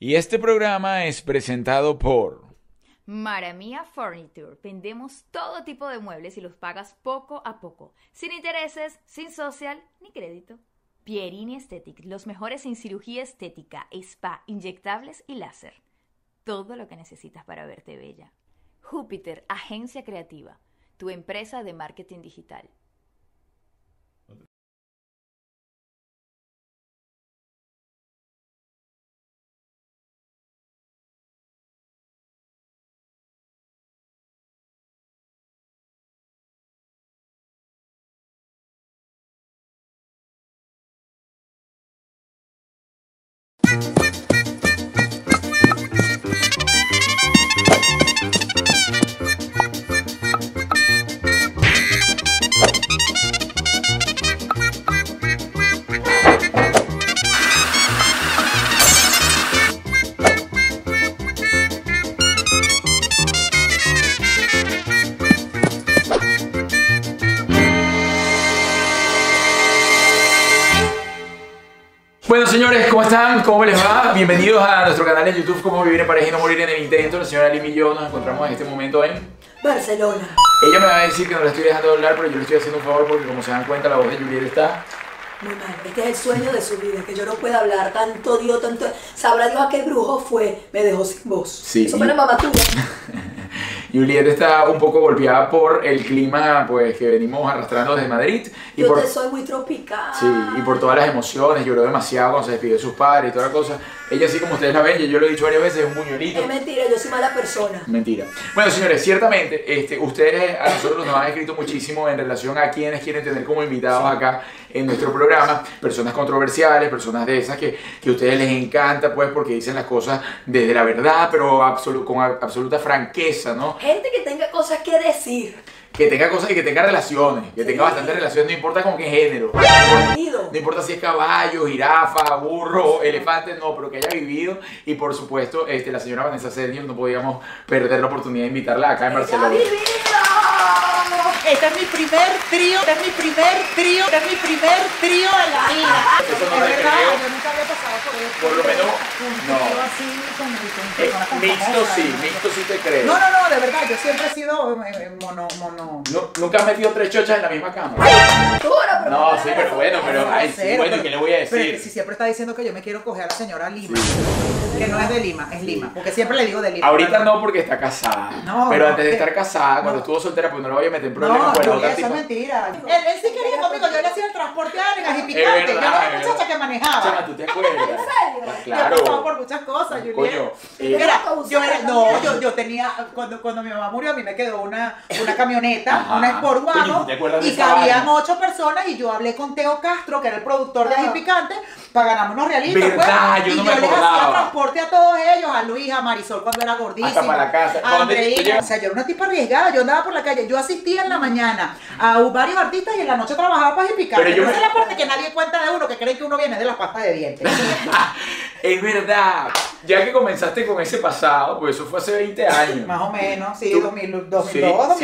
Y este programa es presentado por Maramia Furniture. Vendemos todo tipo de muebles y los pagas poco a poco, sin intereses, sin social ni crédito. Pierini Aesthetic, los mejores en cirugía estética, spa, inyectables y láser. Todo lo que necesitas para verte bella. Júpiter, agencia creativa, tu empresa de marketing digital. Bueno, señores, ¿cómo están? ¿Cómo les va? Bienvenidos a nuestro canal de YouTube, Cómo vivir en pareja y no morir en el intento. La señora Lim y yo nos encontramos en este momento en... Barcelona. Ella me va a decir que no la estoy dejando de hablar, pero yo le estoy haciendo un favor porque como se dan cuenta, la voz de Juliet está... Muy mal. Este es el sueño de su vida, que yo no pueda hablar tanto Dios, tanto. Sabrá Dios a qué brujo fue. Me dejó sin voz. Sí. Eso fue la mamá tuya. Juliet está un poco golpeada por el clima pues, que venimos arrastrando desde Madrid. Y Yo por... te soy muy tropical. Sí, y por todas las emociones, lloró demasiado cuando se despidió de sus padres y toda la cosa. Ella, así como ustedes la ven, yo lo he dicho varias veces, es un buñuelito. Es mentira, yo soy mala persona. Mentira. Bueno, señores, ciertamente, este, ustedes a nosotros nos han escrito muchísimo en relación a quienes quieren tener como invitados acá en nuestro programa, personas controversiales, personas de esas que, que a ustedes les encanta, pues, porque dicen las cosas desde la verdad, pero absolu- con absoluta franqueza, ¿no? Gente que tenga cosas que decir. Que tenga cosas y que tenga relaciones, que tenga bastantes relaciones, no importa con qué género. No importa si es caballo, jirafa, burro, elefante, no, pero que haya vivido. Y por supuesto, este, la señora Vanessa Senior, no podíamos perder la oportunidad de invitarla acá en ¡Ya Barcelona. vivido! Este es mi primer trío, este es mi primer trío, este es mi primer trío en la vida. Eso no Es verdad, yo nunca había pasado por lo menos, no. Eh, mixto sí, mixto sí te creo. No, no, no, de verdad, yo siempre he sido eh, eh, mono, mono. Nu- Nunca has metido tres chochas en la misma cama. Pero No, sí, pero bueno, pero ay, sí, bueno, ¿y pero- qué le voy a Pero es que decir? si siempre está diciendo que yo me quiero coger a la señora Lima, que no es de Lima, es Lima, porque siempre le digo de Lima. Ahorita no porque está casada. No, pero no, antes de estar casada, cuando estuvo soltera, pues no la voy a meter en problemas No, con otra eso es mentira. Él, él sí quería conmigo, yo le hacía el transporte de algas y picante. Yo era es la muchacha que manejaba. Chama, ¿tú te acuerdas? Yo he pasado Claro. por muchas cosas. Coño, eh, yo era, no, yo, yo tenía, cuando, cuando mi mamá murió, a mí me quedó una, una camioneta, Ajá. una Sport Wagon, ¿tú te acuerdas de y cabían ocho personas, y yo hablé con Teo Castro, que era el productor de. Ají Picante, para ganarme unos realitos, ¿Verdad? pues, Yo y no yo me les hacía transporte a todos ellos, a Luis, a Marisol cuando era gordísima, Hasta para la casa. a ¿Dónde tú Andreina, o sea, yo era una tipa arriesgada, yo andaba por la calle, yo asistía en la mañana a varios artistas y en la noche trabajaba para Ají Picante, Pero yo esa me- es la parte que nadie cuenta de uno, que creen que uno viene de las pastas de dientes. Es verdad. Ya que comenzaste con ese pasado, pues eso fue hace 20 años. Más o menos, sí, Tú- 2000, Sí, 2002, sí,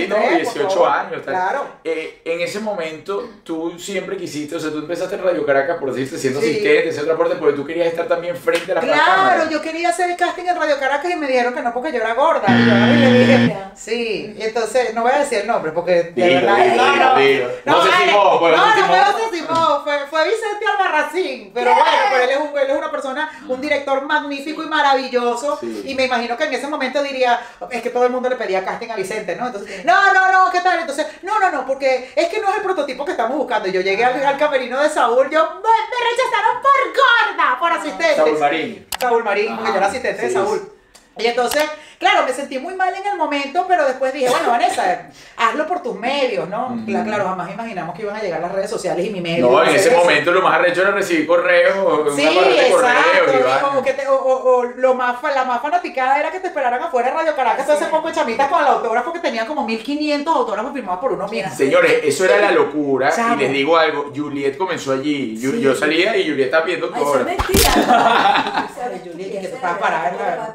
2003, no, por 18 favor. años. tal. Claro. Eh, en ese momento, tú siempre quisiste, o sea, tú empezaste en Radio Caracas por decirte siendo Sí. asistente, hacer otra parte, porque tú querías estar también frente a la Claro, yo quería hacer el casting en Radio Caracas y me dijeron que no porque yo era gorda. Y yo le dije, Mira. sí, y entonces no voy a decir el nombre porque de Dilo, verdad. dilo, no, dilo, no. No sé si vale. vos, pues, no, no no fue vos. José Simón, fue, fue Vicente Albarracín. Pero ¿Qué? bueno, pero él es, un- él es una persona, un director magnífico y maravilloso. Sí. Y me imagino que en ese momento diría, es que todo el mundo le pedía casting a Vicente, ¿no? Entonces, no, no, no, ¿qué tal? Entonces, no, no, no, porque es que no es el prototipo que estamos buscando. Yo llegué al, al camerino de Saúl, yo me, me rechazaron por gorda, por asistente. Saúl Marín. Saúl Marín, porque yo era asistente de Saúl. Y entonces, claro, me sentí muy mal en el momento, pero después dije, bueno, Vanessa, hazlo por tus medios, ¿no? Claro, jamás imaginamos que iban a llegar las redes sociales y mi medio. No, en ese eso. momento lo más arrecho era recibir correos, Sí, una barra de correos exacto. y y vaina. como que te- o, o- o lo más, fa- la más fanaticada era que te esperaran afuera de Radio Caracas. Hace poco chamitas con el autógrafo que tenían como 1500 autógrafos firmados por uno mismo. Señores, eso era la locura. Chamo. Y les digo algo, Juliet comenzó allí. Yo, Sí. yo salía y Juliet estaba viendo Ay, eso todo. es mentira. Juliet, que tú estabas parada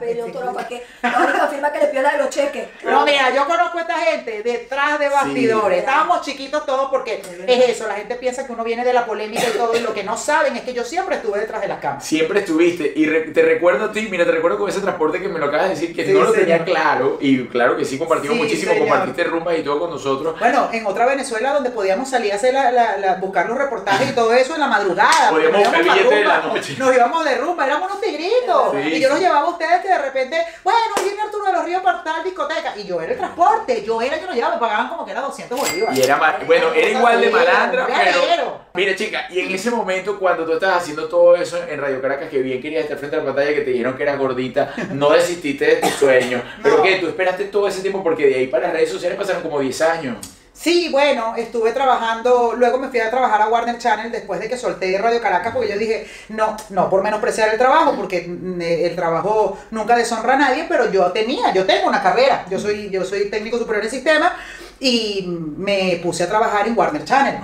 firma para qué. La única firma que le pido es la de los cheques. No, mira, yo conozco a esta gente detrás de bastidores. Sí. Estábamos chiquitos todos porque es eso, la gente piensa que uno viene de la polémica y todo, y lo que no saben es que yo siempre estuve detrás de las cámaras. Siempre estuviste, y re- te recuerdo a ti, mira, te recuerdo con ese transporte que me lo acabas de decir, que Sí, no lo señor. tenía claro, y claro que sí, compartimos Sí, muchísimo, señor. compartiste rumbas y todo con nosotros. Bueno, en otra Venezuela donde podíamos salir a hacer la, la- la- buscar los reportajes y todo eso en la madrugada. Podíamos buscar íbamos pa' billete de la noche. Nos íbamos de rumba, éramos unos tigritos. Sí, y yo los llevaba a ustedes que de repente, bueno, viene Arturo de los Ríos para tal discoteca. Y yo era el transporte, yo era el que nos llevaba, me pagaban como que era 200 bolívares. Y era ma- bueno, era igual de malandra, pero. Mira, chica, y en ese momento, cuando tú estabas haciendo todo eso en Radio Caracas, que bien querías estar frente a la pantalla, que te dijeron que eras gordita, no desististe de tu sueño. Pero que tú esperaste todo ese tiempo, porque de ahí para las redes sociales pasaron como 10 años. Sí, bueno, estuve trabajando, luego me fui a trabajar a Warner Channel después de que solté Radio Caracas porque yo dije, no, no por menospreciar el trabajo, porque mm, eh, el trabajo nunca deshonra a nadie, pero yo tenía, yo tengo una carrera, yo soy, yo soy técnico superior en sistema y me puse a trabajar en Warner Channel.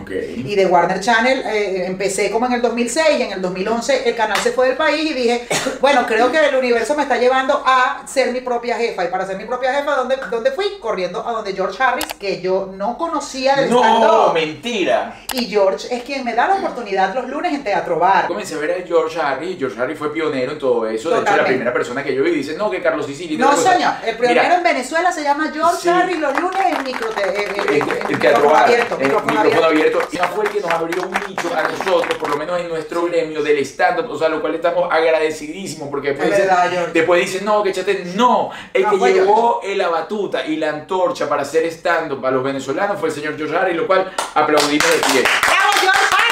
Y de Warner Channel eh, empecé como en el 2006 y en el 2011 el canal se fue del país y dije, bueno, creo que el universo me está llevando a ser mi propia jefa. Y para ser mi propia jefa, ¿dónde, dónde fui? Corriendo a donde George Harris, que yo no conocía del No, mentira. Y George es quien me da la oportunidad los lunes en Teatro Bar. Comencé a ver a George Harry, y George Harry fue pionero en todo eso. De hecho, la primera persona que yo vi dice, no, que Carlos Sicily. No, tal cosa". señor, el pionero Mira, en Venezuela se llama George Sí. Harris los lunes en micro, eh, el, en el teatro micrófono bar, abierto. el micrófono micrófono abierto. abierto. Y no fue el que nos abrió un nicho a nosotros, por lo menos en nuestro gremio del stand-up, o sea, lo cual estamos agradecidísimos, porque después Es dicen, después dicen, no, que chate, no, el No, que llevó eh, la batuta y la antorcha para hacer stand-up a los venezolanos fue el señor George Harry, lo cual aplaudimos de pie. ¡Bravo, George Harris!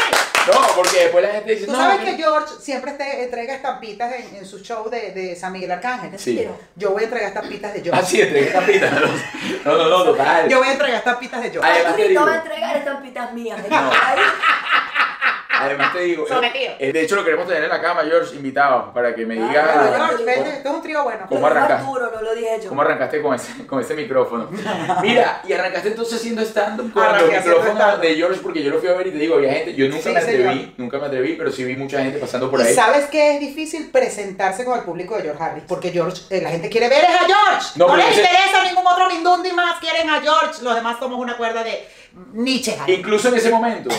No, porque después la gente dice, Tú no, sabes que- George siempre te entrega estampitas en, en su show de, de San Miguel Arcángel. Sí. Yo voy a entregar estampitas de Ah, George. sí, entregué estampitas. No, no, no, total. Yo voy a entregar estampitas de George. Te Arturito va a entregar estampitas mías. No. Además te digo, Sometido. eh, de hecho lo queremos tener en la cama, George, invitado, para que me diga bueno, George, vete, esto es un trío bueno. ¿Cómo Lo dijo arrancas? Arturo, no lo dije yo. ¿Cómo arrancaste con ese, con ese micrófono? Mira, y arrancaste entonces haciendo stand-up con los micrófonos de George porque yo lo fui a ver y te digo, había gente, yo nunca Sí, me atreví, señor. nunca me atreví, pero sí vi mucha gente pasando por Y ahí. sabes que es difícil presentarse con el público de George Harris, porque George, eh, la gente quiere ver es a George. No, No, les ese- interesa ningún otro Mindundi más, quieren a George. Los demás somos una cuerda de Nietzsche. Harris. Incluso en ese momento,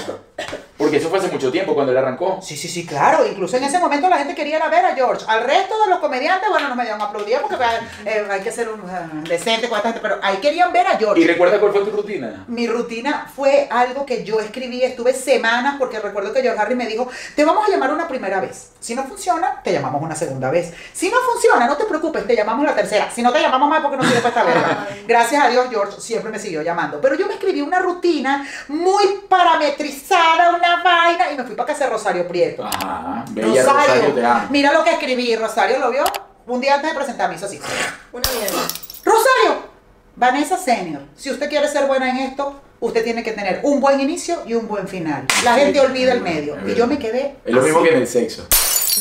porque eso fue hace mucho tiempo cuando él arrancó. Sí, sí, sí, claro. Incluso en ese momento la gente quería ir a ver a George. Al resto de los comediantes, bueno, no me dieron aplaudida porque eh, hay que ser un, eh, decente con esta gente, pero ahí querían ver a George. ¿Y recuerdas cuál fue tu rutina? Mi rutina fue algo que yo escribí, estuve semanas porque recuerdo que George Harry me dijo, te vamos a llamar una primera vez. Si no funciona, te llamamos una segunda vez. Si no funciona, no te preocupes, te llamamos la tercera. Si no te llamamos más porque no sirve para esta verga. Gracias a Dios, George siempre me siguió llamando. Pero yo me escribí una rutina muy parametrizada, una vaina, y me fui para casa de Rosario Prieto. Ajá, bella Rosario, te amo. mira lo que escribí. Rosario lo vio un día antes de presentarme, hizo así. Una mierda. Rosario, Vanessa Senior, si usted quiere ser buena en esto, usted tiene que tener un buen inicio y un buen final. La gente olvida el medio. Y yo me quedé. Es lo mismo así. que en el sexo.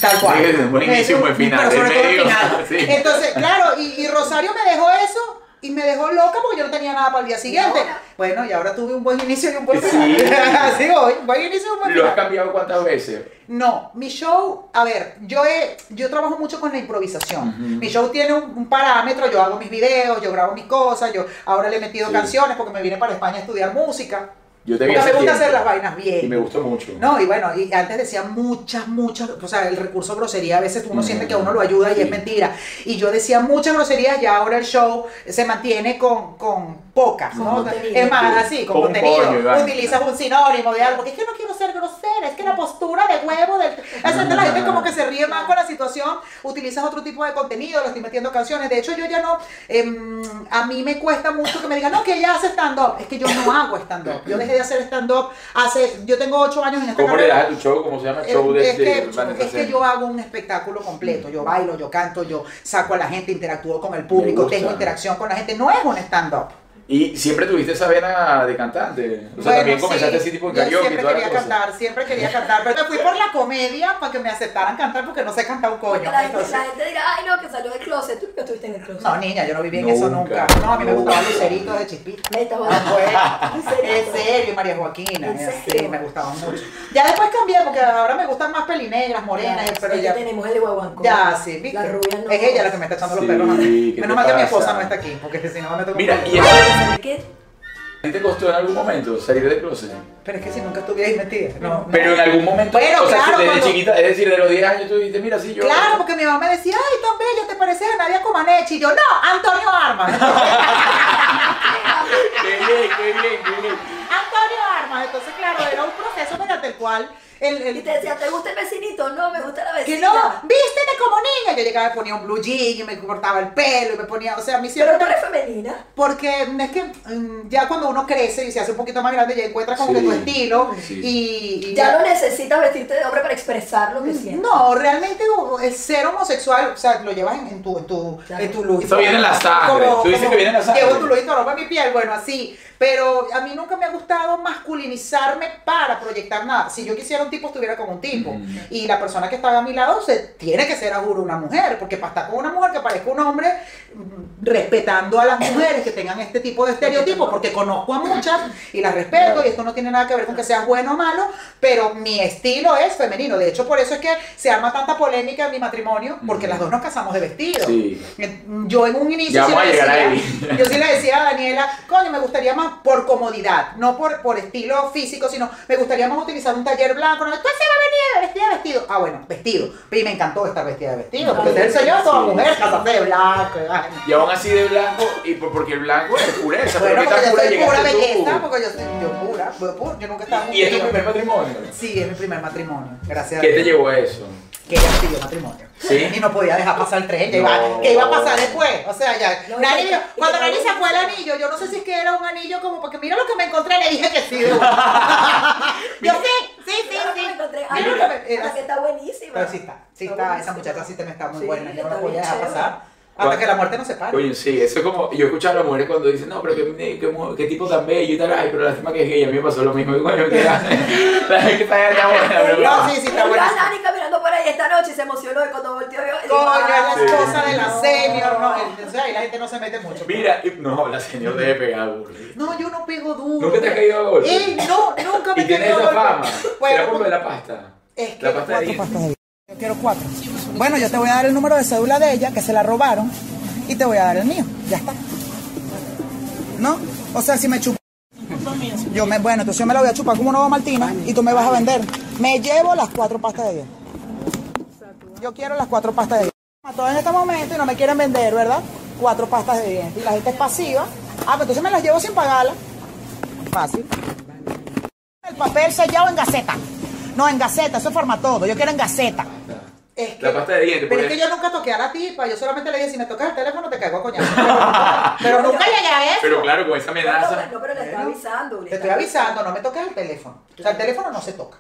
Tal cual. Sí, un buen inicio y un buen final, Pero sobre el todo el medio. final. Sí. Entonces, claro, y, y Rosario me dejó eso y me dejó loca porque yo no tenía nada para el día siguiente. Bueno, y ahora tuve un buen inicio y un buen Sí. final. Así voy, un buen inicio y un buen ¿Lo has final. cambiado cuántas veces? No, mi show, a ver, yo he, yo trabajo mucho con la improvisación. Mi show tiene un, un parámetro, yo hago mis videos, yo grabo mis cosas, yo ahora le he metido Sí. canciones porque me vine para España a estudiar música. Yo te vi hace me gusta tiempo. hacer las vainas bien. Y me gustó mucho. No, y bueno, y antes decía muchas, muchas, o sea, el recurso grosería a veces uno Mm, siente que a uno lo ayuda y sí. es mentira. Y yo decía muchas groserías y ahora el show se mantiene con, con pocas, ¿no? Es más, así, con contenido. Utilizas un sinónimo de algo, que es que no quiero ser grosera, es que la postura de huevo del... Esa la gente como que se ríe más con la situación, utilizas otro tipo de contenido, le estoy metiendo canciones. De hecho, yo ya no, em, a mí me cuesta mucho que me digan, no, que ella hace stand-up. Es que yo no hago stand-up. Yo dejé de hacer stand-up hace, yo tengo ocho años en esta ¿Cómo le carrera. das a tu show? ¿Cómo se llama? Eh, Show de, es, de que, Vanessa es que yo hago un espectáculo completo. Yo bailo, yo canto, yo saco a la gente, interactúo con el público, tengo interacción con la gente. No es un stand-up. Y siempre tuviste esa vena de cantante. O sea, Bueno, también comenzaste sí, así tipo en yo karaoke y siempre quería cosa. cantar, siempre quería cantar, pero me fui por la comedia para que me aceptaran cantar porque no sé cantar un coño. la, gente, la gente dirá, ay no, que salió del closet. Tú nunca estuviste en el closet. No, niña, yo no viví en eso Nunca, nunca. No, a mí me gustaban luceritos de chispita. Neta, Ah, ¿verdad? pues, ¿En serio? en serio, María Joaquina. ¿En eh, serio? Sí, me gustaban mucho. Ya después cambié porque ahora me gustan más pelinegras, morenas, Ya, pero ya. tenemos el de Guaguancó. Ya, sí, ¿viste? La rubia no. Es ella la que me está echando los perros a mí. ¿qué Menos mal que mi esposa no está aquí, porque si no me tengo Mira, y ¿Sabes qué? ¿A ti te costó en algún momento salir del closet? Pero es que si nunca estuviera ahí metida. No, no. Pero en algún momento, Bueno, o sea, claro, desde cuando- chiquita, es decir, de los 10 años tú dijiste, mira, sí, yo... Claro, porque mi mamá me decía, ay, tan bella, te pareces a Nadia Comaneci. Y yo, no, Antonio Armas. Qué bien, qué bien, qué bien. Antonio Armas. Entonces, claro, era un proceso mediante el cual el, el- Y te decía, ¿te gusta el vecinito? No, me gusta la que vecina. no, vístete como niña. Yo llegaba y ponía un blue jean y me cortaba el pelo y me ponía, o sea, mí siempre Pero tú me- eres femenina. Porque es que mm, ya cuando uno crece y se hace un poquito más grande, ya encuentras como Sí. que tu estilo Sí. y, y Ya no necesitas vestirte de hombre para expresar lo que sientes. No, realmente el ser homosexual, o sea, lo llevas en, en tu, en tu, Claro. en tu luz. Eso viene en la sangre. Tú dices que viene en la sangre. Llevo tu luz y mi piel, bueno, así. Pero a mí nunca me ha gustado masculinizarme para proyectar nada. Si yo quisiera un tipo, estuviera con un tipo. Mm. Y la persona que estaba a mi lado se tiene que ser a juro una mujer, porque para estar con una mujer que parezca un hombre, mm, respetando a las mujeres que tengan este tipo de estereotipos, porque conozco a muchas y las respeto, y esto no tiene nada que ver con que seas bueno o malo, pero mi estilo es femenino. De hecho, por eso es que se arma tanta polémica en mi matrimonio, porque Mm. las dos nos casamos de vestido. Sí. Yo en un inicio Ya sí le a llegar decía, ahí. yo sí le decía a Daniela, coño, me gustaría más por comodidad, no por, por estilo físico, sino me gustaría más utilizar un taller blanco. No, tú se va a venir vestida de vestido. Ah, bueno, vestido. Y me encantó estar vestida de vestido, porque el señor toda sí, mujer, casarse de blanco. y. Y aún así de blanco, y por- porque el blanco es pureza. Bueno, pero ¿qué porque yo pura soy pura belleza, porque yo soy yo pura, yo, pura, yo nunca estaba ¿Y es tu primer matrimonio? Sí, es mi primer matrimonio, gracias ¿Qué a te llevó a eso? Que ella me pidió matrimonio. ¿Sí? Y no podía dejar pasar el tren, que, No. iba, que iba a pasar después. O sea, ya. No, Nani y cuando Nani no sacó el lo anillo, yo no sé si es que era un anillo como, porque mira lo que me encontré, le dije que sí. yo sí, sí, sí, sí. me encontré. Mira Ay, lo que me- era que está buenísima. Pero sí está, sí está, esa muchacha sí te me está muy Sí, buena, yo no la está voy a bien dejar chévere. pasar. Hasta que la muerte no se pare. Oye, sí, eso es como, yo he escuchado a las mujeres cuando dicen, no, pero qué, qué, mu- qué tipo tan bello y tal, ay, pero lástima que es gay, a mí me pasó lo mismo, y bueno, que la la gente que está allá buena, pero No, sí, sí, está Yo vi a buenísimo. Nani caminando por ahí esta noche y se emocionó y cuando volteó vio. Coño, es la Sí. esposa de la senior, no, o sea, y la gente no se mete mucho. Mira, y- no, la señora debe pegar burro. No, yo no pego duro. ¿Nunca te has caído a golpe? Ey, no, nunca me Y he tienes caído esa a golpe. fama. Bueno, Será por lo de la pasta. Es que La pasta de. Yo quiero cuatro. Bueno, yo te voy a dar el número de cédula de ella, que se la robaron, y te voy a dar el mío. Ya está. ¿No? O sea, si me chupo. Yo me, bueno, entonces yo me la voy a chupar como una Martina y tú me vas a vender. Me llevo las cuatro pastas de dientes. Yo quiero las cuatro pastas de dientes. Todos en este momento y no me quieren vender, ¿verdad? Cuatro pastas de dientes. Y la gente es pasiva. Ah, pues entonces me las llevo sin pagarlas. Fácil. El papel sellado en gaceta. No, en gaceta, eso es formatodo. Yo quiero en gaceta. Es La pasta de dientes, Pero porque- es que yo nunca toqué a la tipa. Yo solamente le dije, si me tocas el teléfono, te caigo a coñazo. Pero, pero nunca llegué a eso. Pero claro, con esa No, amenaza. no, pero le está avisando. le Te estoy avisando, no me toques el teléfono. O sea, el teléfono no se toca.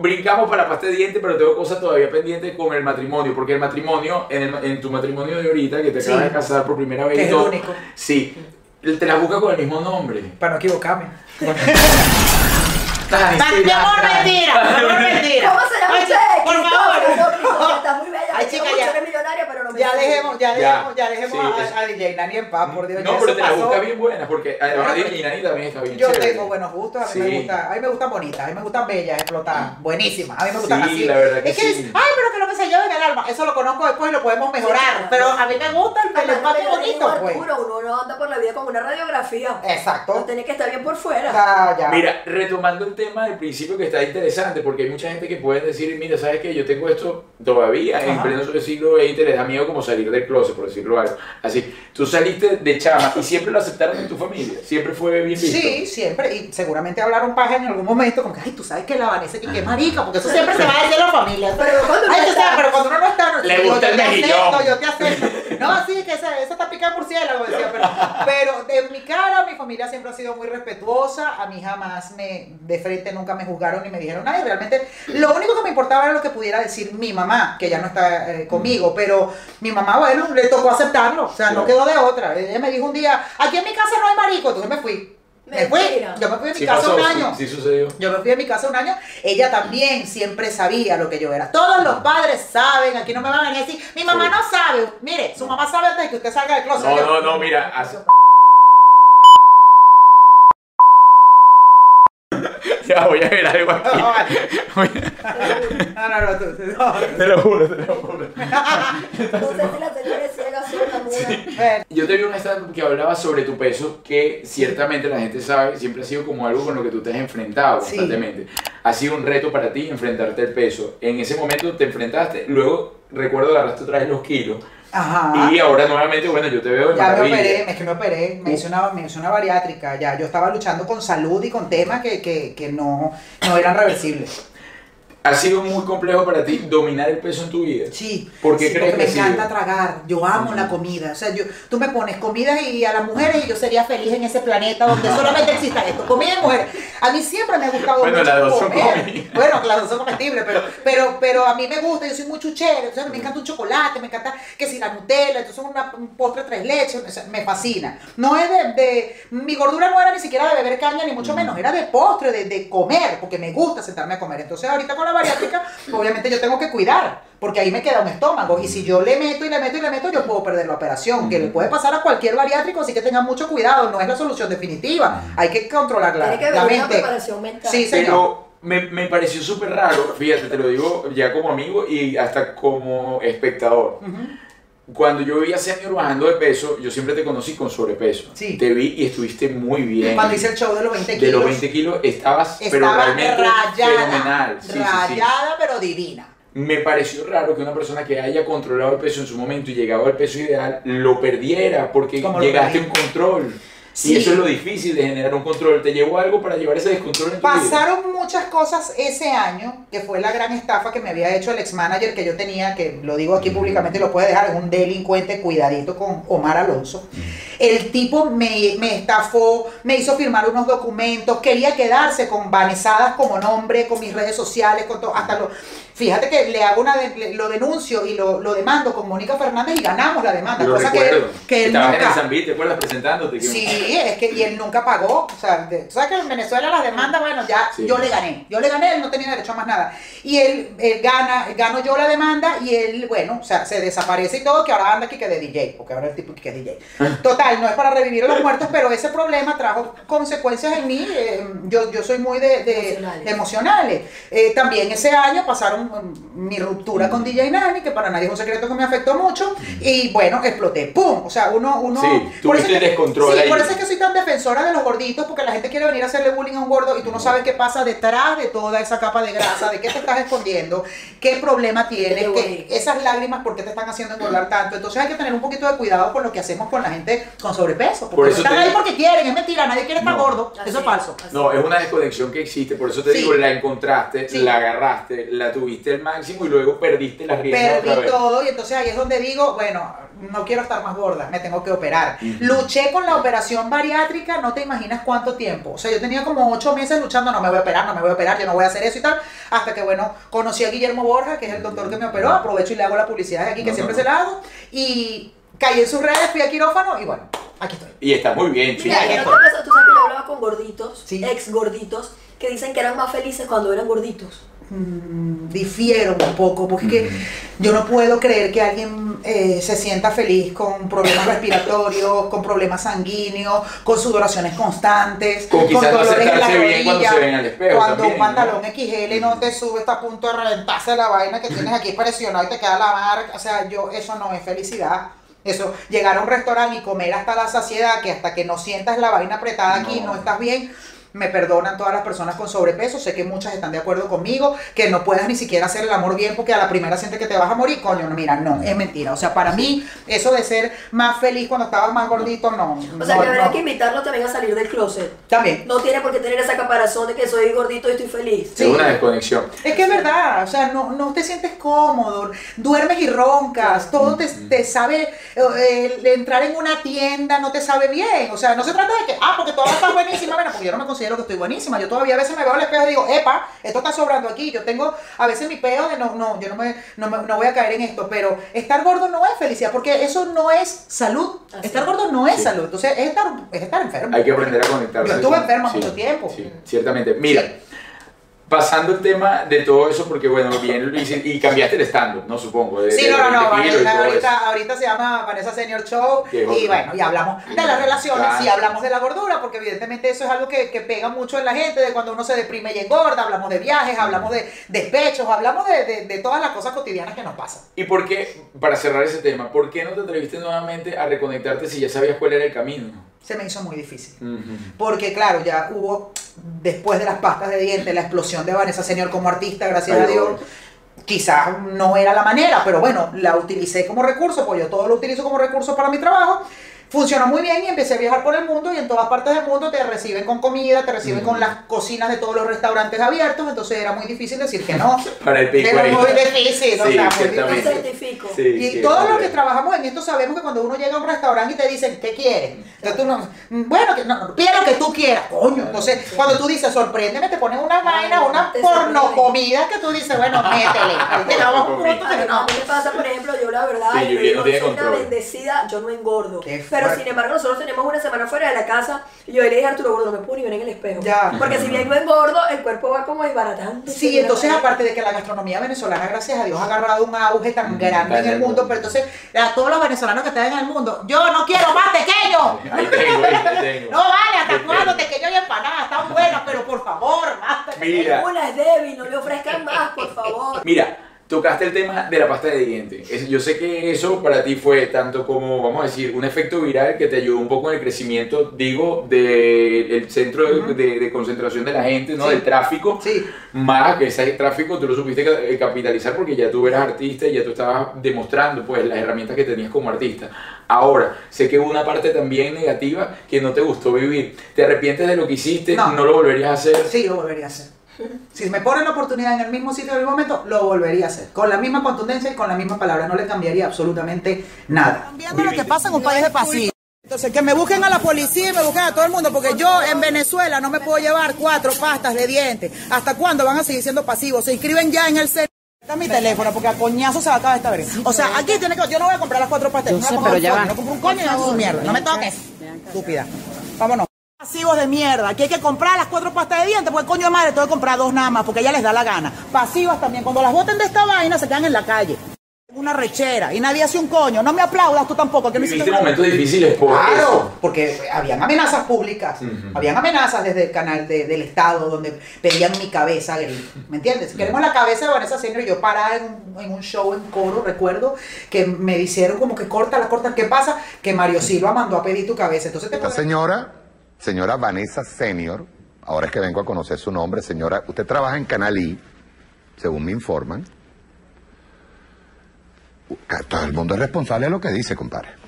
Brincamos para la pasta de dientes, pero tengo cosas todavía pendientes con el matrimonio, porque el matrimonio, en, el- en tu matrimonio de ahorita, que te Sí. acabas de casar por primera vez Que y es el único. sí, te la busca con el mismo nombre. Para no equivocarme. Ay, mi amor, la- mentira. Mi amor, mentira. ¿Cómo se usted? Por favor. no, Cristóbal, Está muy bella. Ay, chica, ya. mucho, eres millonaria, pero no me Ya sirve. dejemos, ya Ya. dejemos, ya dejemos Sí, a, es- a DJ Nani en paz, por Dios. No, pero te la busca bien buena, porque además Bueno, de Nani también está bien Yo tengo buenos gustos, a mí Sí. me gusta, a mí me gustan bonitas, a mí me gustan bellas, explotadas, buenísimas, a mí me gustan Sí, así. la verdad que es que sí. es, ay, pero que lo que se lleva en el alma, eso lo conozco después y lo podemos mejorar, pero a mí me gusta el Además, pelo más bonito, pues. Arturo, uno no anda por la vida con una radiografía. Exacto. No tiene que estar bien por fuera. Ya. Mira, retomando el tema del principio que está interesante, porque hay mucha gente que puede decir, mira, ¿sabes qué? Yo tengo esto todavía en Ajá. pleno siglo XX, les da miedo como salir del closet, por decirlo algo. Así, tú saliste de chama y siempre lo aceptaron en tu familia, siempre fue bien visto. Sí, siempre, y seguramente hablaron paja en algún momento, como que, ay, tú sabes que la Vanessa que qué marica, porque eso siempre se va a decir en la familia. Pero cuando uno ay, tú está- pero cuando uno no está, no, Le yo, gusta yo el te mejillón. acepto, yo te acepto. No, sí, que esa, esa está picada de murciélago, decía, pero, pero en mi cara, mi familia siempre ha sido muy respetuosa. A mí jamás me, de frente nunca me juzgaron ni me dijeron nada. Y realmente lo único que me importaba era lo que pudiera decir mi mamá, que ya no está eh, conmigo. Pero mi mamá, bueno, le tocó aceptarlo. O sea, no quedó de otra. Ella me dijo un día, aquí en mi casa no hay marico. Entonces me fui. Me fui. Yo me fui de mi Sí casa pasó, un año. sí sucedió. Yo me fui de mi casa un año, ella también siempre sabía lo que yo era. Todos los padres saben, aquí no me van a decir, mi mamá Sí. no sabe. Mire, su mamá sabe antes de que usted salga del closet. No, Yo- no, no, mira, hace- Ya voy a ver algo aquí. No, no, no, no, tú- no. Te lo juro, te lo juro. No sé si la señora es ciega, sorda, muda. Bueno, Yo te vi un stand que hablaba sobre tu peso, que ciertamente la gente sabe, siempre ha sido como algo con lo que tú te has enfrentado Sí. constantemente. Ha sido un reto para ti enfrentarte al peso. En ese momento te enfrentaste, luego recuerdo agarraste otra vez los kilos. Ajá. Y ahora nuevamente, bueno, yo te veo de Ya me maravilla. operé, es que me operé, me hice, una, me hice una bariátrica, ya yo estaba luchando con salud y con temas que, que, que no, no eran reversibles. ¿Ha sido muy complejo para ti dominar el peso en tu vida? Sí, ¿Por qué sí, crees porque que me sido? encanta tragar, yo amo la comida, o sea, yo, tú me pones comida y a las mujeres y yo sería feliz en ese planeta donde solamente exista esto, comida y mujeres. A mí siempre me ha gustado Bueno, mucho las dos son comer. comidas. Bueno, las dos son comestibles, pero, pero, pero a mí me gusta, yo soy muy chuchera, o sea, me encanta un chocolate, me encanta que si la Nutella, entonces una, un postre tres leches, o sea, me fascina. No es de, de, mi gordura no era ni siquiera de beber caña, ni mucho menos, era de postre, de, de comer, porque me gusta sentarme a comer. Entonces ahorita con la bariátrica, obviamente yo tengo que cuidar, porque ahí me queda un estómago, y si yo le meto y le meto y le meto, yo puedo perder la operación, que le puede pasar a cualquier bariátrico, así que tengan mucho cuidado, no es la solución definitiva, hay que controlar la, Tiene que la haber una mente. preparación mental. Sí, señor. Pero me, me pareció súper raro, fíjate, te lo digo ya como amigo y hasta como espectador. Cuando yo vi a Senior bajando de peso, yo siempre te conocí con sobrepeso. Sí. Te vi y estuviste muy bien. Cuando hice el show de los 20 de kilos. los 20 kilos estabas pero Estaba realmente rayada, fenomenal. Sí, sí, sí. rayada pero divina. Me pareció raro que una persona que haya controlado el peso en su momento y llegado al peso ideal lo perdiera porque ¿Cómo lo llegaste a un control. Sí. Y eso es lo difícil de generar un control. ¿Te llevó algo para llevar ese descontrol en tu vida? Pasaron muchas cosas ese año, que fue la gran estafa que me había hecho el ex manager que yo tenía, que lo digo aquí públicamente, lo puede dejar, es un delincuente, cuidadito con Omar Alonso. El tipo me, me estafó, me hizo firmar unos documentos, quería quedarse con Vanesadas como nombre, con mis redes sociales, con todo, hasta lo... Fíjate que le hago una de- lo denuncio y lo, lo demando con Mónica Fernández y ganamos la demanda, lo cosa que, recuerdo. él- que él Estabas en el nunca... Vito, ¿te acuerdas presentándote? Que- Sí, es que y él nunca pagó. O sea, de- ¿sabes que en Venezuela las demandas, bueno, ya Sí. yo le gané. Yo le gané, él no tenía derecho a más nada. Y él, él gana, gano yo la demanda y él, bueno, o sea, se desaparece y todo, que ahora anda aquí que de DJ, porque ahora el tipo que es DJ. Total, no es para revivir a los muertos, pero ese problema trajo consecuencias en mí. eh, yo, yo soy muy de, de- Emocionales. de emocionales. Eh, también ese año pasaron mm, mi ruptura con DJ Nani, que para nadie es un secreto que me afectó mucho, y bueno, exploté, ¡pum! O sea, uno... uno Sí, por eso que- descontrol sí, ahí. por eso es que soy tan defensora de los gorditos, porque la gente quiere venir a hacerle bullying a un gordo y tú no sabes qué pasa detrás de toda esa capa de grasa, de qué te estás escondiendo, qué problema tienes, Qué esas lágrimas, por qué te están haciendo engordar tanto. Entonces hay que tener un poquito de cuidado con lo que hacemos con la gente con sobrepeso, porque Por no eso están te- ahí porque quieren, es mentira, nadie quiere estar No. gordo, Así eso es falso. así No, es una desconexión que existe, por eso te Sí. digo, la encontraste, Sí. la agarraste, la tuviste al máximo y luego perdiste las riendas otra Perdí vez. todo y entonces ahí es donde digo, bueno, no quiero estar más gorda, me tengo que operar. Luché con la operación bariátrica, no te imaginas cuánto tiempo. O sea, yo tenía como ocho meses luchando, no me voy a operar, no me voy a operar, yo no voy a hacer eso y tal. Hasta que, bueno, conocí a Guillermo Borja, que es el doctor que me operó, aprovecho y le hago la publicidad de aquí, que No, siempre no, se la hago. Y caí en sus redes, fui a quirófano y bueno, aquí estoy. Y está muy bien, chica. Mira, y otra cosa, tú sabes que yo hablaba con gorditos, Sí. ex gorditos, que dicen que eran más felices cuando eran gorditos. Mm, difiero un poco, porque es que yo no puedo creer que alguien eh, se sienta feliz con problemas respiratorios, con problemas sanguíneos, con sudoraciones constantes, Con no dolores en la cuando rodilla, se ven al espejo Cuando también, un ¿no? pantalón XL no te sube, está a punto de reventarse la vaina que tienes aquí presionado y te queda la marca. O sea, yo, eso no es felicidad. Eso, llegar a un restaurante y comer hasta la saciedad, que hasta que no sientas la vaina apretada aquí No. no estás bien. Me perdonan todas las personas con sobrepeso, sé que muchas están de acuerdo conmigo, que no puedas ni siquiera hacer el amor bien porque a la primera sientes que te vas a morir, coño, no, mira, no, es mentira. O sea, para mí, eso de ser más feliz cuando estabas más gordito, no. O sea, no, que habrá no. que invitarlo también a salir del closet. También. No tiene por qué tener esa caparazón de que soy gordito y estoy feliz. Es una desconexión. Es que es verdad, o sea, no, no te sientes cómodo, duermes y roncas, todo te, te sabe, eh, el entrar en una tienda no te sabe bien, o sea, no se trata de que, ah, porque ahora estás buenísima, bueno, porque yo no me considero que estoy buenísima, yo todavía a veces me veo al espejo y digo, epa, esto está sobrando aquí, yo tengo a veces mi peo de no, no, yo no me, no, me- no voy a caer en esto, pero estar gordo no es felicidad, porque eso no es salud, Así estar es. gordo no es Sí. salud, entonces es estar, es estar enfermo. Hay que aprender a conectarse. Yo estuve enferma sí, mucho tiempo. Sí, ciertamente. Mira, Sí. Pasando el tema de todo eso, porque bueno, bien hice, y cambiaste el stand no supongo. de- Sí, de- no, no, no, y Vanessa, ahorita, ahorita se llama Vanessa Senior Show y bueno. y hablamos de las relaciones, Claro. sí hablamos de la gordura, porque evidentemente eso es algo que, que pega mucho en la gente, de cuando uno se deprime y engorda, hablamos de viajes, hablamos de despechos, hablamos de, de- de todas las cosas cotidianas que nos pasan. ¿Y por qué, para cerrar ese tema, por qué no te atreviste nuevamente a reconectarte si ya sabías cuál era el camino? Se me hizo muy difícil. Porque claro, ya hubo, después de las pastas de dientes, la explosión de Vanessa Senior como artista, gracias Ay, a Dios. Quizás no era la manera, pero bueno, la utilicé como recurso, pues yo todo lo utilizo como recurso para mi trabajo. Funcionó muy bien y empecé a viajar por el mundo y en todas partes del mundo te reciben con comida, te reciben Mm. con las cocinas de todos los restaurantes abiertos, entonces era muy difícil decir que no. Para el pico Era ahí. muy difícil, o Sí, sea, muy difícil. certifico. Sí, Y sí, todos los que trabajamos en esto sabemos que cuando uno llega a un restaurante y te dicen, ¿qué quieres? Entonces tú no, bueno, que no, pide lo que tú quieras, coño. Entonces, cuando tú dices, sorpréndeme, te ponen una vaina, una porno comida que tú dices, bueno, métele. Te damos un punto A que mí, no. a mí me pasa, por ejemplo, yo la verdad, Sí, y Juliet digo, no soy una bendecida, yo no engordo. Qué Pero sin embargo, nosotros tenemos una semana fuera de la casa y yo le dije a Arturo, gordo, no me puedo ni ver en el espejo. Ya. Porque si bien no engordo, el cuerpo va como desbaratando. Sí, entonces aparte de que la gastronomía venezolana, gracias a Dios, ha agarrado un auge tan Mm, grande en el mundo, pero entonces a todos los venezolanos que están en el mundo, yo no quiero más pequeño. Ahí tengo, ahí tengo. No vale, hasta cuándo tengo. pequeño y empanadas, están buenas, pero por favor, más pequeño. Mira, Una es débil, no le ofrezcan más, por favor. Mira, tocaste el tema de la pasta de dientes. Es- Yo sé que eso para ti fue tanto como, vamos a decir, un efecto viral que te ayudó un poco en el crecimiento, digo, del centro de, Ujú. de- de concentración de la gente, ¿no? Sí. Del tráfico. Sí. Más que ese tráfico tú lo supiste eh, capitalizar porque ya tú eras artista y ya tú estabas demostrando pues las herramientas que tenías como artista. Ahora, sé que hubo una parte también negativa que no te gustó vivir. ¿Te arrepientes de lo que hiciste? No. ¿No lo volverías a hacer? Sí, lo volvería a hacer. Si me ponen la oportunidad en el mismo sitio en el mismo momento, lo volvería a hacer. Con la misma contundencia y con la misma palabra. No le cambiaría absolutamente nada. Viendo lo que pasa en un país de pasillo. Entonces, que me busquen a la policía y me busquen a todo el mundo, porque yo en Venezuela no me puedo llevar cuatro pastas de dientes. ¿Hasta cuándo van a seguir siendo pasivos? Se inscriben ya en el CEN. Está mi teléfono, porque a coñazo se va a acabar esta vez. O sea, aquí tiene que. Yo no voy a comprar las cuatro pastas. No sé, pero va. No compro un coño y no su mierda. No me toques. Estúpida. Vámonos. Pasivos de mierda. Aquí hay que comprar las cuatro pastas de dientes, porque coño de madre, tengo que comprar dos nada más, porque ya les da la gana. Pasivas también. Cuando las boten de esta vaina, se quedan en la calle. Una rechera. Y nadie hace un coño. No me aplaudas tú tampoco. Que no hiciste Viviste nada. momentos difíciles por Claro, eso. porque habían amenazas públicas, Ujú. habían amenazas desde el canal de- del Estado donde pedían mi cabeza, ¿me entiendes? Queremos la cabeza de Vanessa Senior y yo parada en un, en un show en coro, recuerdo que me dijeron como que corta la corta, ¿qué pasa? Que Mario Silva mandó a pedir tu cabeza, entonces te Esta señora, señora Vanessa Senior, ahora es que vengo a conocer su nombre, señora, usted trabaja en Canal I, según me informan. Que Todo el mundo es responsable de lo que dice, compadre.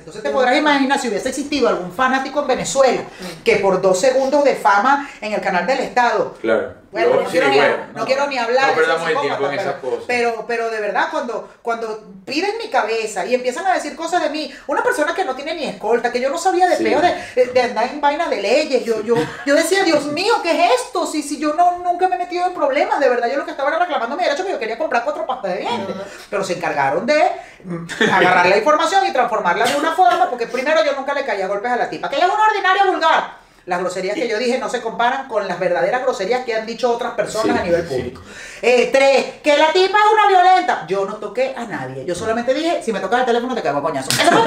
Entonces te podrás imaginar si hubiese existido algún fanático en Venezuela que por dos segundos de fama en el canal del Estado Claro. Bueno, Yo- no, sí, quiero, ni, bueno, no quiero ni hablar. No perdamos el tiempo en esas pero- cosas. Pero, pero de verdad, cuando, cuando piden mi cabeza y empiezan a decir cosas de mí, una persona que no tiene ni escolta, que yo no sabía de Sí. peo de, de andar en vaina de leyes, yo, yo, yo decía, Dios mío, ¿qué es esto? Si, si yo no, nunca me he metido en problemas, de verdad, yo lo que estaba era reclamando mi derecho, que yo quería comprar cuatro pastas de dientes. Pero se encargaron de mm, agarrar la información y transformarla de una forma, porque primero yo nunca le caía golpes a la tipa, que ella es una ordinaria vulgar. Las groserías que yo dije no se comparan con las verdaderas groserías que han dicho otras personas Sí, a nivel público. Eh, tres, que la tipa es una violenta. Yo no toqué a nadie. Yo solamente dije, si me tocas el teléfono te cago a coñazo. Eso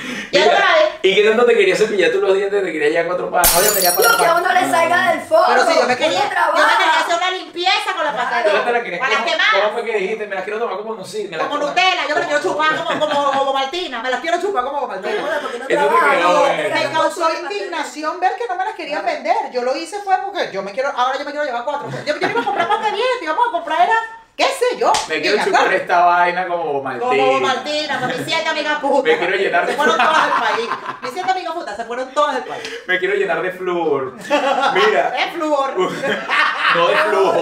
fue todo. Y eso Mira, grave. ¿Y qué tanto te querías cepillar tú los dientes? ¿Te querías ya cuatro yo quería cuatro Lo que a uno le salga del foco. Pero sí, yo me quería, yo me quería hacer una limpieza con la pasta ¿Tú de te la dientes. querías? Para ¿Cómo, quemar. ¿Cómo fue que dijiste? Me las quiero tomar como Como Nutella, yo me las quiero chupar como, como, como Martina, me las quiero chupar como Martina. bueno, ¿por qué no Eso te trabajo. quedó, no, eh. Me causó indignación ver que no me las querían vender. Yo lo hice fue porque yo me quiero, ahora yo me quiero llevar cuatro. Yo, yo iba a comprar más de 10, íbamos a comprar era, qué sé yo. Me quiero chupar esta vaina como Martín. Como Martina, con mis siete amigas putas. Me quiero llenar de- Se fueron todas del país. Mis siete amigas putas se fueron todas del país. Me quiero llenar de flúor. Mira, Es flúor. no de de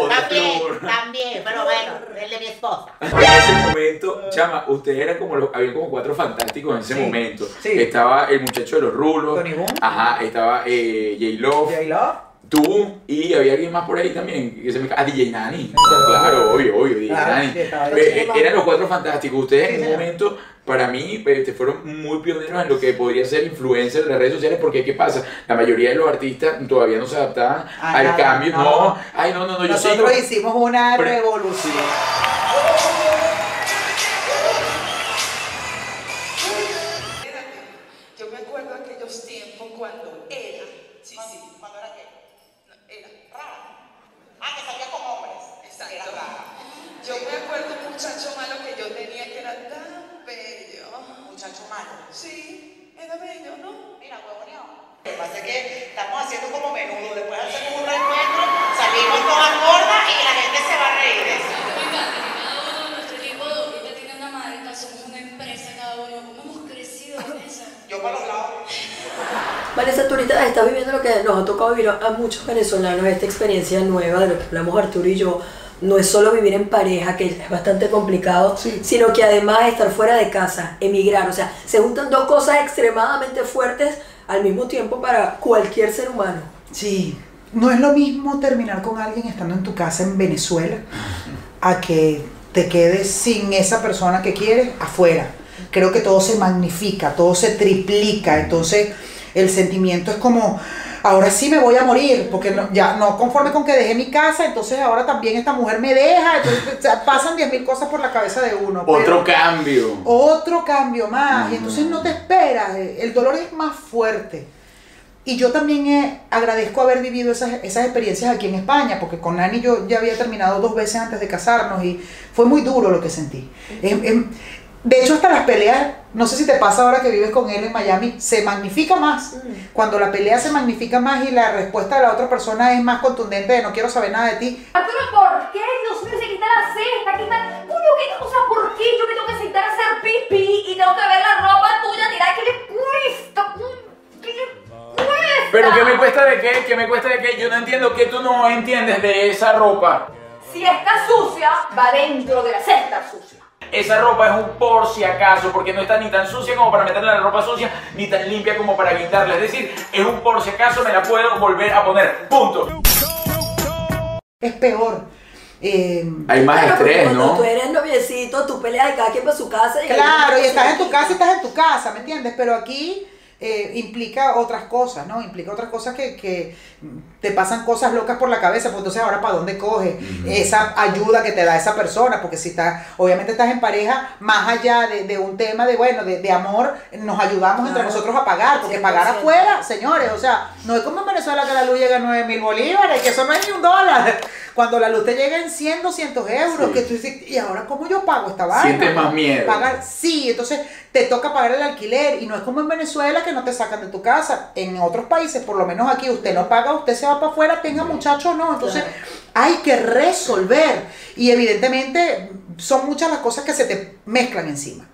También, flúor. también, pero bueno, el de mi esposa. En ese momento, chama, ustedes eran como los, había como cuatro fantásticos en ese Sí, momento. sí. Estaba el muchacho de los rulos. Tony Boom. Ajá, estaba eh, J-Love. J-Lo. Tú y había alguien más por ahí también. Que se me... Ah, DJ Nani. Claro, obvio, obvio, DJ Ah, Nani. Eh, eran los cuatro fantásticos. Ustedes en un momento, para mí, este, fueron muy pioneros en lo que podría ser influencer de las redes sociales. Porque, ¿qué pasa? La mayoría de los artistas todavía no se adaptaban Ah, al nada, cambio. no. No. ay, no, no, no, yo. Nosotros hicimos una revolución. A muchos venezolanos, esta experiencia nueva de lo que hablamos Arturo y yo. No es solo vivir en pareja, que es bastante complicado, sino que además estar fuera de casa, emigrar. O sea, se juntan dos cosas extremadamente fuertes al mismo tiempo para cualquier ser humano. Sí, no es lo mismo terminar con alguien estando en tu casa en Venezuela a que te quedes sin esa persona que quieres afuera. Creo que todo se magnifica, todo se triplica, entonces el sentimiento es como, ahora sí me voy a morir, porque no- ya no conforme con que dejé mi casa, entonces ahora también esta mujer me deja, entonces o sea, pasan 10.000 cosas por la cabeza de uno. Otro cambio. otro cambio más. Y entonces no te esperas. eh, El dolor es más fuerte. Y yo también eh, agradezco haber vivido esas, esas experiencias aquí en España, porque con Nani yo ya había terminado dos veces antes de casarnos y fue muy duro lo que sentí. De hecho, hasta las peleas, no sé si te pasa ahora que vives con él en Miami, se magnifica más. Cuando la pelea se magnifica más y la respuesta de la otra persona es más contundente de no quiero saber nada de ti, Arturo, ¿por qué? Dios mío, se quita la cesta, quita... Coño, ¿qué? O sea, ¿por qué yo me tengo que sentar a hacer pipí y tengo que ver la ropa tuya tirada? ¿Qué le cuesta? ¿Qué le cuesta? Pero ¿qué me cuesta de qué? ¿Qué me cuesta de qué? Yo no entiendo qué tú no entiendes de esa ropa. Si está sucia, va dentro de la cesta sucia. Esa ropa es un por si acaso, porque no está ni tan sucia como para meterla en la ropa sucia, ni tan limpia como para guindarla. Es decir, es un por si acaso, me la puedo volver a poner. Punto. es peor. Eh, Hay más Claro, porque estrés, cuando ¿no? tú eres noviecito, tú peleas de cada quien para su casa. Y Claro, y estás en tu casa y estás en tu casa, ¿me entiendes? Pero aquí eh, implica otras cosas, ¿no? Implica otras cosas que, que te pasan cosas locas por la cabeza, pues entonces ahora para dónde coges esa ayuda que te da esa persona, porque si estás, obviamente estás en pareja, más allá de, de un tema de, bueno, de, de amor, nos ayudamos entre nosotros a pagar, porque 100%. pagar afuera, señores, o sea, no es como en Venezuela que la luz llega a 9 mil bolívares, que eso no es ni un dólar. Cuando la luz te llega en 100, 200 euros, Sí. que tú dices, ¿y ahora cómo yo pago esta vaina? Sientes más miedo. Pagar, sí, entonces te toca pagar el alquiler y no es como en Venezuela que no te sacan de tu casa. En otros países, por lo menos aquí, usted no paga, usted se va para afuera, tenga muchacho o no. Entonces Claro. hay que resolver y evidentemente son muchas las cosas que se te mezclan encima.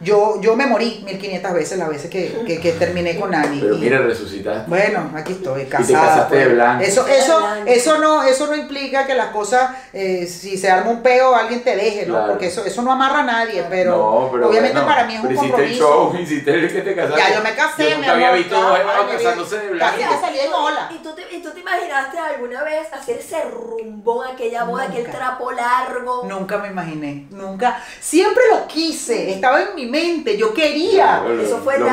Yo, yo me morí 1500 veces las veces que, que, que terminé con Nani. Pero y- mira, resucitaste. bueno, aquí estoy, te casada. casaste de pues. blanco. Eso, eso, eso no, eso no implica que las cosas, eh, si se arma un peo, alguien te deje, ¿no? Claro. Porque eso, eso no amarra a nadie, pero, no, pero obviamente bueno, para mí es un pero hiciste el compromiso. show, hiciste el que te casaste. Ya yo me casé, Yo nunca había amor, visto dos hermanos casándose de blanco. Casi que salí en ola. ¿Y tú, te, ¿Y tú te imaginaste alguna vez hacer ese rumbón, aquella boda, aquel trapo largo? Nunca me imaginé, nunca. Siempre lo quise, estaba en mi mente, yo quería. Lo- Eso fue lo.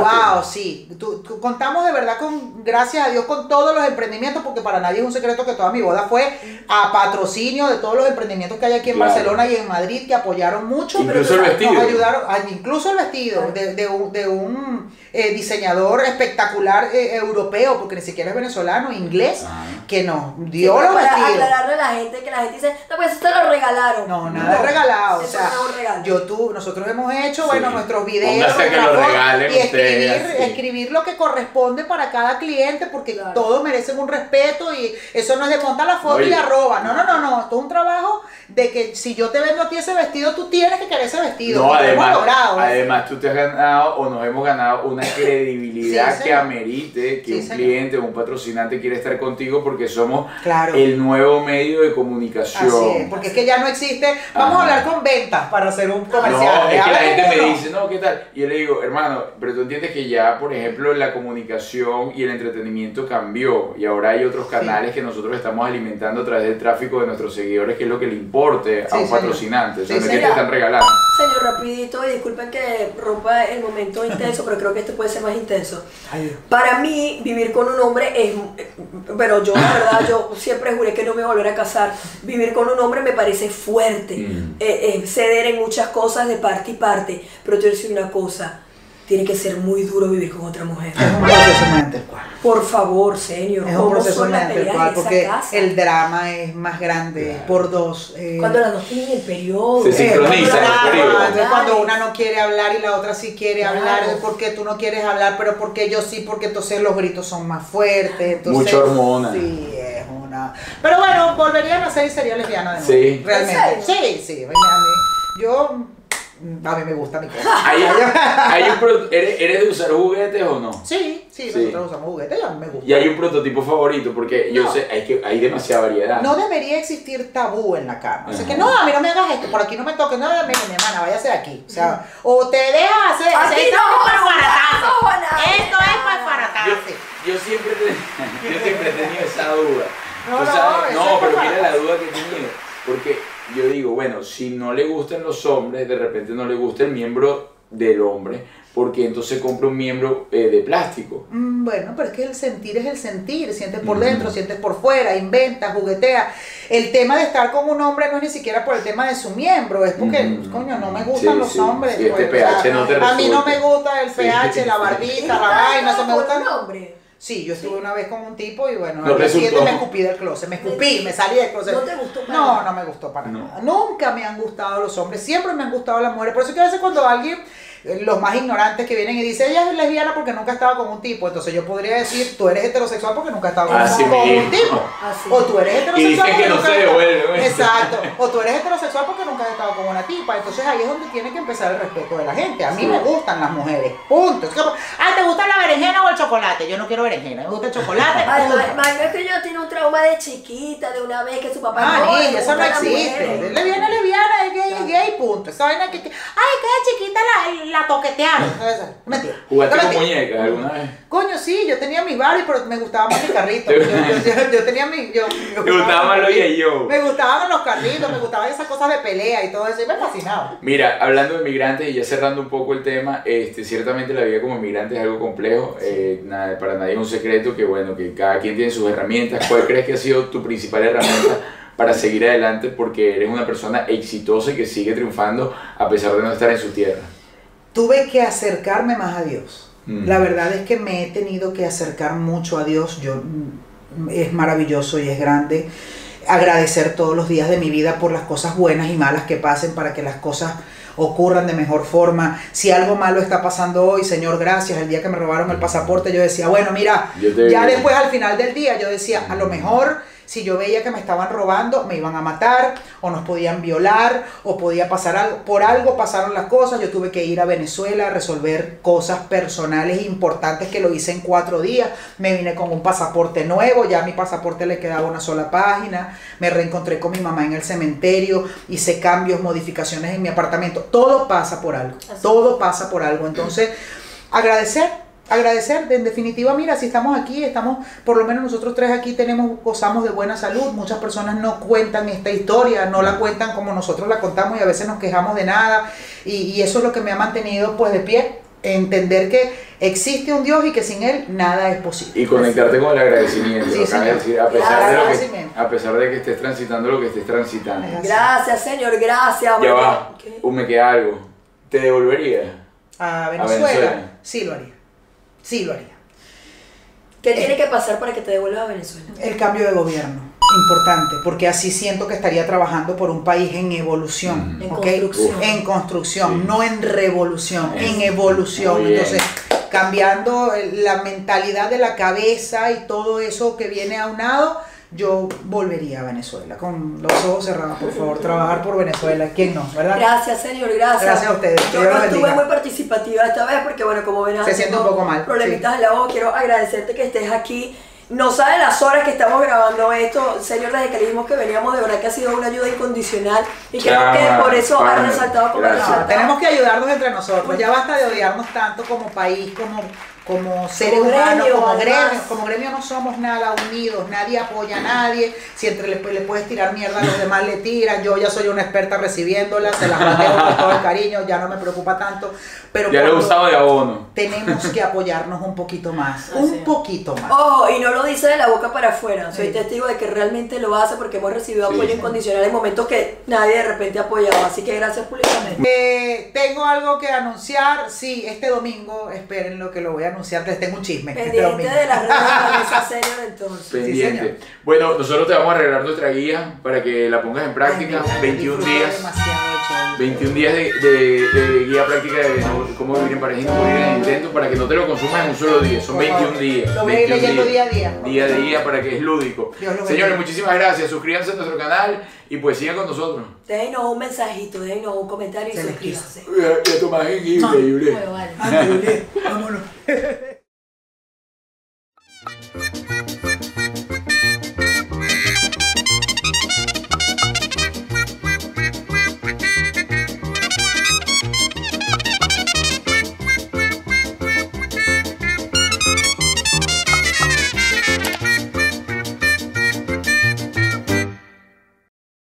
Wow, sí. Tú- tú- contamos de verdad con, gracias a Dios, con todos los emprendimientos, porque para nadie es un secreto que toda mi boda fue a patrocinio de todos los emprendimientos que hay aquí en Claro. Barcelona y en Madrid, que apoyaron mucho. Incluso pero el vestido. Nos ayudaron, incluso el vestido, de, de un, de un, eh, diseñador espectacular eh, europeo, porque ni siquiera es venezolano, inglés, Ah. que nos Sí, dio pero los para vestidos. aclararle a la gente que la gente dice, no, pues eso te lo regalaron. No, nada de regalado. O eso sea, no es un regalo. yo tú, nosotros hemos hecho, bueno, Sí. nuestros videos, que nuestra lo foto, regalen y ustedes, escribir, sí. escribir lo que corresponde para cada cliente, porque Claro. todos merecen un respeto y eso no es de montar la foto y Oye. arroba. No, no, no, no. Esto es un trabajo de que si yo te vendo a ti ese vestido, tú tienes que querer ese vestido. No, y lo hemos además, logrado. además tú te has ganado o nos hemos ganado una credibilidad Sí, que amerite que Sí, un señor. cliente o un patrocinante quiere estar contigo porque somos Claro. el nuevo medio de comunicación. Así es, porque es que ya no existe. Vamos Ajá. a hablar con ventas para hacer un No, comercial. es que la gente me dice, no, ¿qué tal? Y yo le digo, hermano, pero tú entiendes que ya, por ejemplo, la comunicación y el entretenimiento cambió y ahora hay otros canales que nosotros estamos alimentando a través del tráfico de nuestros seguidores, que es lo que le importe a un señor. patrocinante. O sea, Sí, no es que te señor. están regalando. Señor, rapidito, y disculpen que rompa el momento intenso, pero creo que este puede ser más intenso. Ay, Para mí, vivir con un hombre es... Pero yo, la verdad, yo siempre juré que no me iba a volver a casar. Vivir con un hombre me parece fuerte. Mm. Eh, eh, ceder en muchas cosas de parte y parte. Pero te voy a decir una cosa. Tiene que ser muy duro vivir con otra mujer. Es un proceso mediante el cual. Por favor, señor. Es un ¿cómo proceso mediante el cual, porque casa? el drama es más grande por dos. eh, Cuando las dos tienen el periodo. Se eh, sincronizan cuando, el la- periodo. entonces cuando una no quiere hablar y la otra sí quiere Claro. hablar, de por qué tú no quieres hablar, pero porque yo sí, porque entonces los gritos son más fuertes. Entonces, Mucha hormona. Sí, es una. Pero bueno, volvería a nacer y sería lesbiana de nuevo. Sí. Realmente. ¿En Sí, sí. A mí- yo. A mí me gusta mi cosa. Hay, hay un pro- ¿eres, eres de usar juguetes o no? Sí, sí, Sí. nosotros usamos juguetes y a mí me gusta. Y hay un prototipo favorito, porque yo No. sé, hay, que, hay demasiada variedad. No debería existir tabú en la cama. O sea, que no, a mí no me hagas esto, por aquí no me toques, no, mire, mi hermana, váyase de aquí. O sea, o te dejas hacer. Aquí esto no, es para. Esto es para Yo, baratarse. yo siempre te- yo siempre he tenido esa duda. No, no, sabes- no, pero mira la duda que he tenido. Porque yo digo, bueno, si no le gustan los hombres, de repente no le gusta el miembro del hombre, porque entonces compra un miembro eh, de plástico. Mm, Bueno, pero es que el sentir es el sentir, sientes por dentro, sientes por fuera, inventas, jugueteas. El tema de estar con un hombre no es ni siquiera por el tema de su miembro, es porque, coño, no me gustan Sí, los sí. hombres. Sí, este pues, o sea, pH no te a mí no me gusta el Sí. pH, la barbita, la vaina, eso me gusta. un hombre. Sí, yo estuve una vez con un tipo y bueno, No al día siguiente resultó. me escupí del closet, me escupí, me salí del closet. ¿No te gustó para No, nada? no me gustó para No. nada. Nunca me han gustado los hombres, siempre me han gustado las mujeres. Por eso que a veces cuando alguien, los más ignorantes que vienen y dicen, ella es lesbiana porque nunca ha estado con un tipo, entonces yo podría decir, tú eres heterosexual porque nunca has estado con, Así con un tipo. Así. O tú eres heterosexual dicen porque que no nunca se has estado- devuelve. Exacto. O tú eres heterosexual porque nunca has estado con una tipa. Entonces ahí es donde tiene que empezar el respeto de la gente. A mí Sí. me gustan las mujeres. Punto. Es como, ah, ¿te gusta la berenjena o el chocolate? Yo no quiero berenjena, me gusta el chocolate. Es que yo tiene un trauma de chiquita, de una vez que su papá Ah, no, niña, eso no existe. Lesbiana, lesbiana, es gay, es gay, punto. Esa vaina que, que ay, que de chiquita la, la toquetearon. Mentira. ¿Jugaste con muñecas alguna vez? Coño, sí, yo tenía mi Barbie, pero me gustaba más mi carrito. Yo, yo, yo- yo tenía mi. Yo, me ¿Te gustaba más lo mi- yo? Me gustaban los carritos, me gustaban esas cosas de pelea y todo eso, y me fascinaba. Mira, hablando de migrantes y ya cerrando un poco el tema, este, ciertamente la vida como migrante es algo complejo. eh, nada, para nadie es un secreto que, bueno, que cada quien tiene sus herramientas. ¿Cuál crees que ha sido tu principal herramienta para seguir adelante? Porque eres una persona exitosa y que sigue triunfando a pesar de no estar en su tierra. Tuve que acercarme más a Dios. Mm. La verdad es que me he tenido que acercar mucho a Dios. Yo, mm, es maravilloso y es grande. Agradecer todos los días de mi vida por las cosas buenas y malas que pasen para que las cosas ocurran de mejor forma. Si algo malo está pasando hoy, Señor, gracias. El día que me robaron el pasaporte, yo decía, bueno, mira, ya después al final del día, yo decía, a lo mejor si yo veía que me estaban robando, me iban a matar, o nos podían violar, o podía pasar algo. Por algo pasaron las cosas. Yo tuve que ir a Venezuela a resolver cosas personales importantes que lo hice en cuatro días. Me vine con un pasaporte nuevo, ya a mi pasaporte le quedaba una sola página. Me reencontré con mi mamá en el cementerio, hice cambios, modificaciones en mi apartamento. Todo pasa por algo. Todo pasa por algo. Entonces, agradecer agradecer, en definitiva, mira, si estamos aquí, estamos, por lo menos nosotros tres aquí tenemos, gozamos de buena salud, muchas personas no cuentan esta historia, no la cuentan como nosotros la contamos y a veces nos quejamos de nada, y, y eso es lo que me ha mantenido pues de pie, entender que existe un Dios y que sin Él nada es posible. Y conectarte con el agradecimiento. Sí, a, pesar de lo que, a pesar de que estés transitando lo que estés transitando. Gracias, señor, gracias. Ya va, ¿Qué? me queda algo. ¿Te devolvería? A Venezuela, Venezuela. sí lo haría, sí lo haría. ¿Qué tiene que pasar para que te devuelvas a Venezuela? El cambio de gobierno. importante, porque así siento que estaría trabajando por un país en evolución, En ¿ok? construcción. En construcción, Sí. no en revolución, en evolución. Entonces, cambiando la mentalidad de la cabeza y todo eso que viene aunado, yo volvería a Venezuela con los ojos cerrados, por favor, trabajar por Venezuela. ¿Quién no, verdad? Gracias, señor, gracias. Gracias a ustedes, Yo no estuve bendiga. muy participativa esta vez porque, bueno, como verán, Se siente un poco mal, Problemitas en la voz. Quiero agradecerte que estés aquí. No saben las horas que estamos grabando esto, señor, desde que le dijimos que veníamos, de verdad que ha sido una ayuda incondicional y creo que por eso ha resaltado como tenemos que ayudarnos entre nosotros. Ya basta de odiarnos tanto como país, como, como seres Como humanos, gremio, como gremio. Como gremio no somos nada unidos, nadie apoya a nadie. Si entre le, le puedes tirar mierda a los demás, le tiran. Yo ya soy una experta recibiéndola, se las manejo con todo el cariño, ya no me preocupa tanto. Pero Ya lo he cuando usado de abono. tenemos que apoyarnos un poquito más, Así un es. poquito más. Ojo, y no lo dice de la boca para afuera. Soy Sí. testigo de que realmente lo hace porque hemos recibido Sí. apoyo incondicional en momentos que nadie de repente ha apoyado. Así que gracias públicamente. Eh, tengo algo que anunciar. Sí, este domingo, esperen lo que lo voy a anunciar. Les tengo un chisme. este Pendiente domingo. de las redes de Senior entonces. Pendiente. bueno, nosotros te vamos a arreglar nuestra guía para que la pongas en práctica. Ay, mira, 21 disfruté días. demasiado el show. 21 días de, de- de guía práctica de no- cómo vivir en pareja y no morir en intento para que no te lo consumas en un solo día. Son Por favor. 21 días. Lo voy a ir 21 leyendo día a día. Día de día para que es lúdico. Señores, muchísimas gracias. Suscríbanse a nuestro canal y pues sigan con nosotros. Déjenos un mensajito, déjenos un comentario y suscríbanse. Esto más increíble, Vámonos.